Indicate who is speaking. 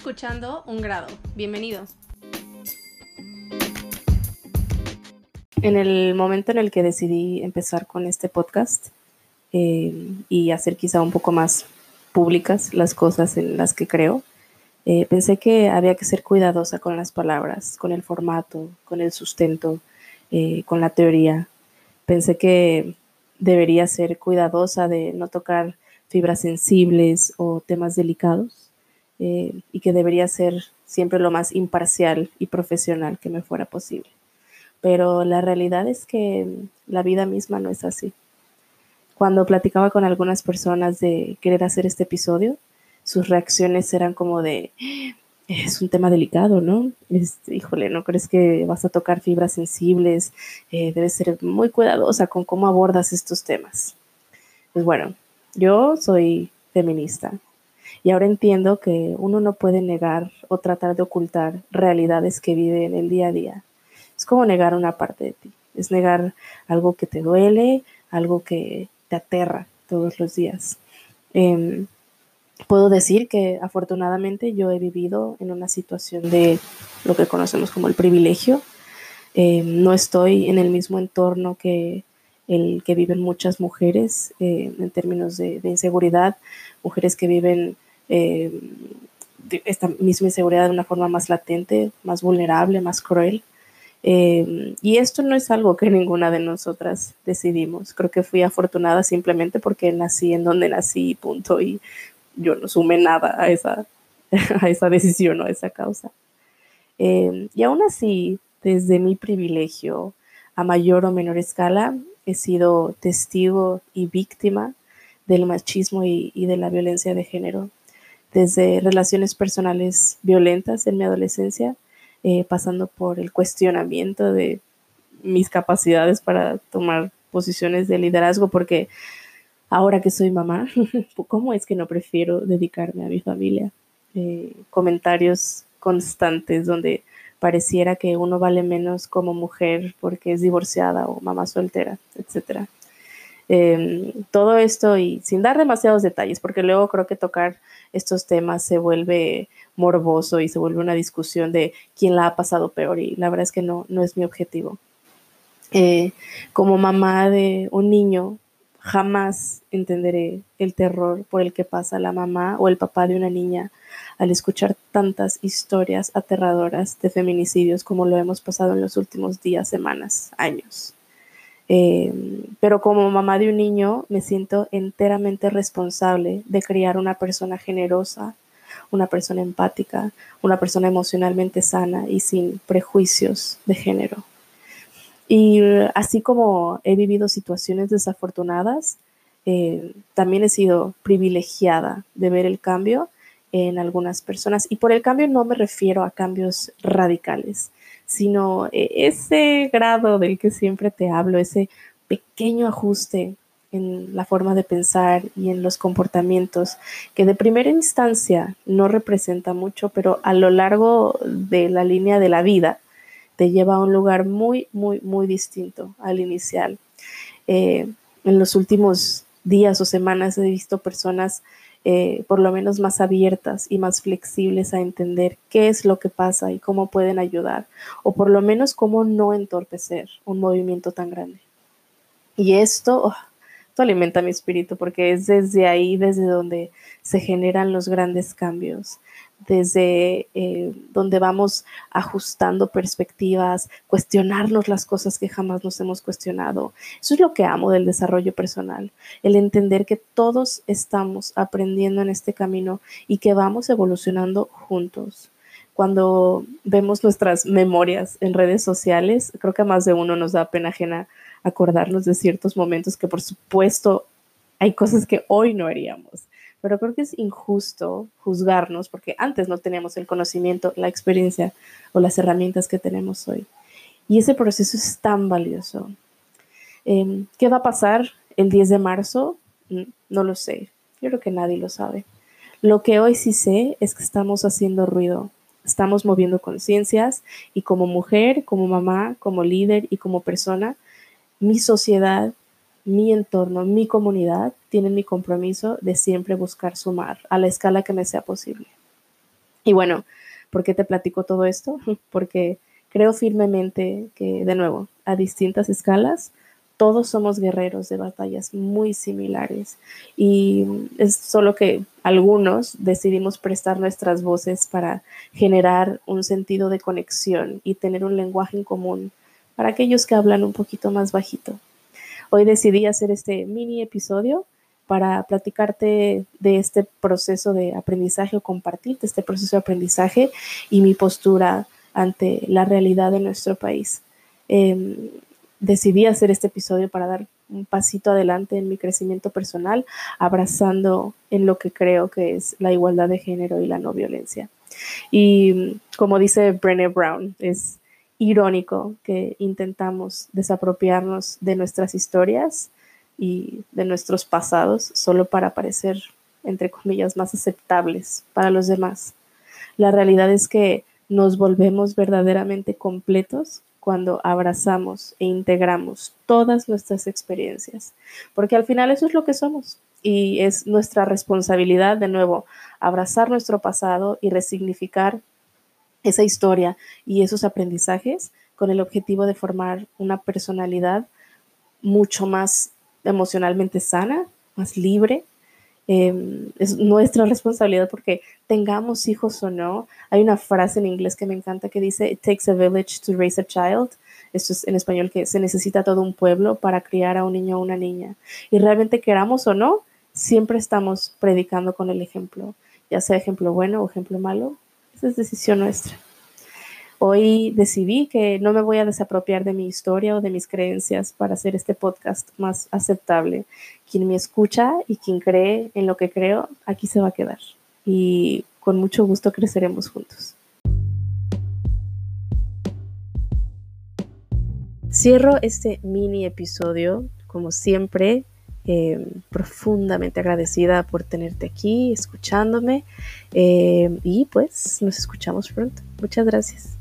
Speaker 1: escuchando Un Grado. Bienvenidos.
Speaker 2: En el momento en el que decidí empezar con este podcast eh, y hacer quizá un poco más públicas las cosas en las que creo, eh, pensé que había que ser cuidadosa con las palabras, con el formato, con el sustento, eh, con la teoría. Pensé que debería ser cuidadosa de no tocar fibras sensibles o temas delicados eh, y que debería ser siempre lo más imparcial y profesional que me fuera posible. Pero la realidad es que la vida misma no es así. Cuando platicaba con algunas personas de querer hacer este episodio, sus reacciones eran como de, es un tema delicado, ¿no? híjole, ¿no crees que vas a tocar fibras sensibles? Eh, debes ser muy cuidadosa con cómo abordas estos temas. Pues bueno, yo soy feminista y ahora entiendo que uno no puede negar o tratar de ocultar realidades que vive en el día a día. Es como negar una parte de ti. Es negar algo que te duele, algo que te aterra todos los días. Em, puedo decir que afortunadamente yo he vivido en una situación de lo que conocemos como el privilegio. Em, no estoy en el mismo entorno que el que viven muchas mujeres eh, en términos de, inseguridad, mujeres que viven eh, esta misma inseguridad de una forma más latente, más vulnerable, más cruel. Eh, y esto no es algo que ninguna de nosotras decidimos. Creo que fui afortunada simplemente porque nací en donde nací, punto. Y yo no sumé nada a esa, a esa decisión o a esa causa. y aún así, desde mi privilegio, a mayor o menor escala, he sido testigo y víctima del machismo y, de la violencia de género, desde relaciones personales violentas en mi adolescencia, eh, pasando por el cuestionamiento de mis capacidades para tomar posiciones de liderazgo, porque ahora que soy mamá, ¿cómo es que no prefiero dedicarme a mi familia? Eh, comentarios constantes donde pareciera que uno vale menos como mujer porque es divorciada o mamá soltera, etc. Em, todo esto y sin dar demasiados detalles, porque luego creo que tocar estos temas se vuelve morboso y se vuelve una discusión de quién la ha pasado peor y la verdad es que no, no es mi objetivo. Eh, como mamá de un niño, jamás entenderé el terror por el que pasa la mamá o el papá de una niña al escuchar tantas historias aterradoras de feminicidios como lo hemos pasado en los últimos días, semanas, años. Eh, pero como mamá de un niño me siento enteramente responsable de criar una persona generosa, una persona empática, una persona emocionalmente sana y sin prejuicios de género. Y así como he vivido situaciones desafortunadas, eh, también he sido privilegiada de ver el cambio en algunas personas. Y por el cambio no me refiero a cambios radicales, sino e, ese grado del que siempre te hablo, ese pequeño ajuste en la forma de pensar y en los comportamientos, que de primera instancia no representa mucho, pero a lo largo de la línea de la vida te lleva a un lugar muy, muy, muy distinto al inicial. Eh, en los últimos días o semanas he visto personas eh, por lo menos más abiertas y más flexibles a entender qué es lo que pasa y cómo pueden ayudar, o por lo menos cómo no entorpecer un movimiento tan grande. Y esto, oh, esto alimenta mi espíritu porque es desde ahí, desde donde se generan los grandes cambios, desde eh, donde vamos ajustando perspectivas, cuestionarnos las cosas que jamás nos hemos cuestionado. Eso es lo que amo del desarrollo personal, el entender que todos estamos aprendiendo en este camino y que vamos evolucionando juntos. Cuando vemos nuestras memorias en redes sociales, creo que a más de uno nos da pena ajena acordarnos de ciertos momentos que por supuesto hay cosas que hoy no haríamos pero creo que es injusto juzgarnos porque antes no teníamos el conocimiento, la experiencia o las herramientas que tenemos hoy. Y ese proceso es tan valioso. Em, ¿Qué va a pasar el 10 de marzo? Mm, no lo sé. Yo creo que nadie lo sabe. Lo que hoy sí sé es que estamos haciendo ruido, estamos moviendo conciencias y como mujer, como mamá, como líder y como persona, mi sociedad mi entorno, mi comunidad tienen mi compromiso de siempre buscar sumar a la escala que me sea posible. Y bueno, ¿por qué te platico todo esto? Porque creo firmemente que, de nuevo, a distintas escalas, todos somos guerreros de batallas muy similares y es solo que algunos decidimos prestar nuestras voces para generar un sentido de conexión y tener un lenguaje en común para aquellos que hablan un poquito más bajito. Hoy decidí hacer este mini episodio para platicarte de este proceso de aprendizaje o compartirte este proceso de aprendizaje y mi postura ante la realidad de nuestro país. Em, decidí hacer este episodio para dar un pasito adelante en mi crecimiento personal, abrazando en lo que creo que es la igualdad de género y la no violencia. Y como dice Brené Brown, es irónico que intentamos desapropiarnos de nuestras historias y de nuestros pasados solo para parecer, entre comillas, más aceptables para los demás. La realidad es que nos volvemos verdaderamente completos cuando abrazamos e integramos todas nuestras experiencias, porque al final eso es lo que somos y es nuestra responsabilidad de nuevo abrazar nuestro pasado y resignificar esa historia y esos aprendizajes con el objetivo de formar una personalidad mucho más emocionalmente sana, más libre. Em, es nuestra responsabilidad porque tengamos hijos o no. Hay una frase en inglés que me encanta que dice, It takes a village to raise a child. Esto es en español que se necesita todo un pueblo para criar a un niño o una niña. Y realmente queramos o no, siempre estamos predicando con el ejemplo, ya sea ejemplo bueno o ejemplo malo. Esa es decisión nuestra. Hoy decidí que no me voy a desapropiar de mi historia o de mis creencias para hacer este podcast más aceptable. Quien me escucha y quien cree en lo que creo, aquí se va a quedar. Y con mucho gusto creceremos juntos. Cierro este mini episodio, como siempre, eh, profundamente agradecida por tenerte aquí, escuchándome. Eh, y pues nos escuchamos pronto. Muchas gracias.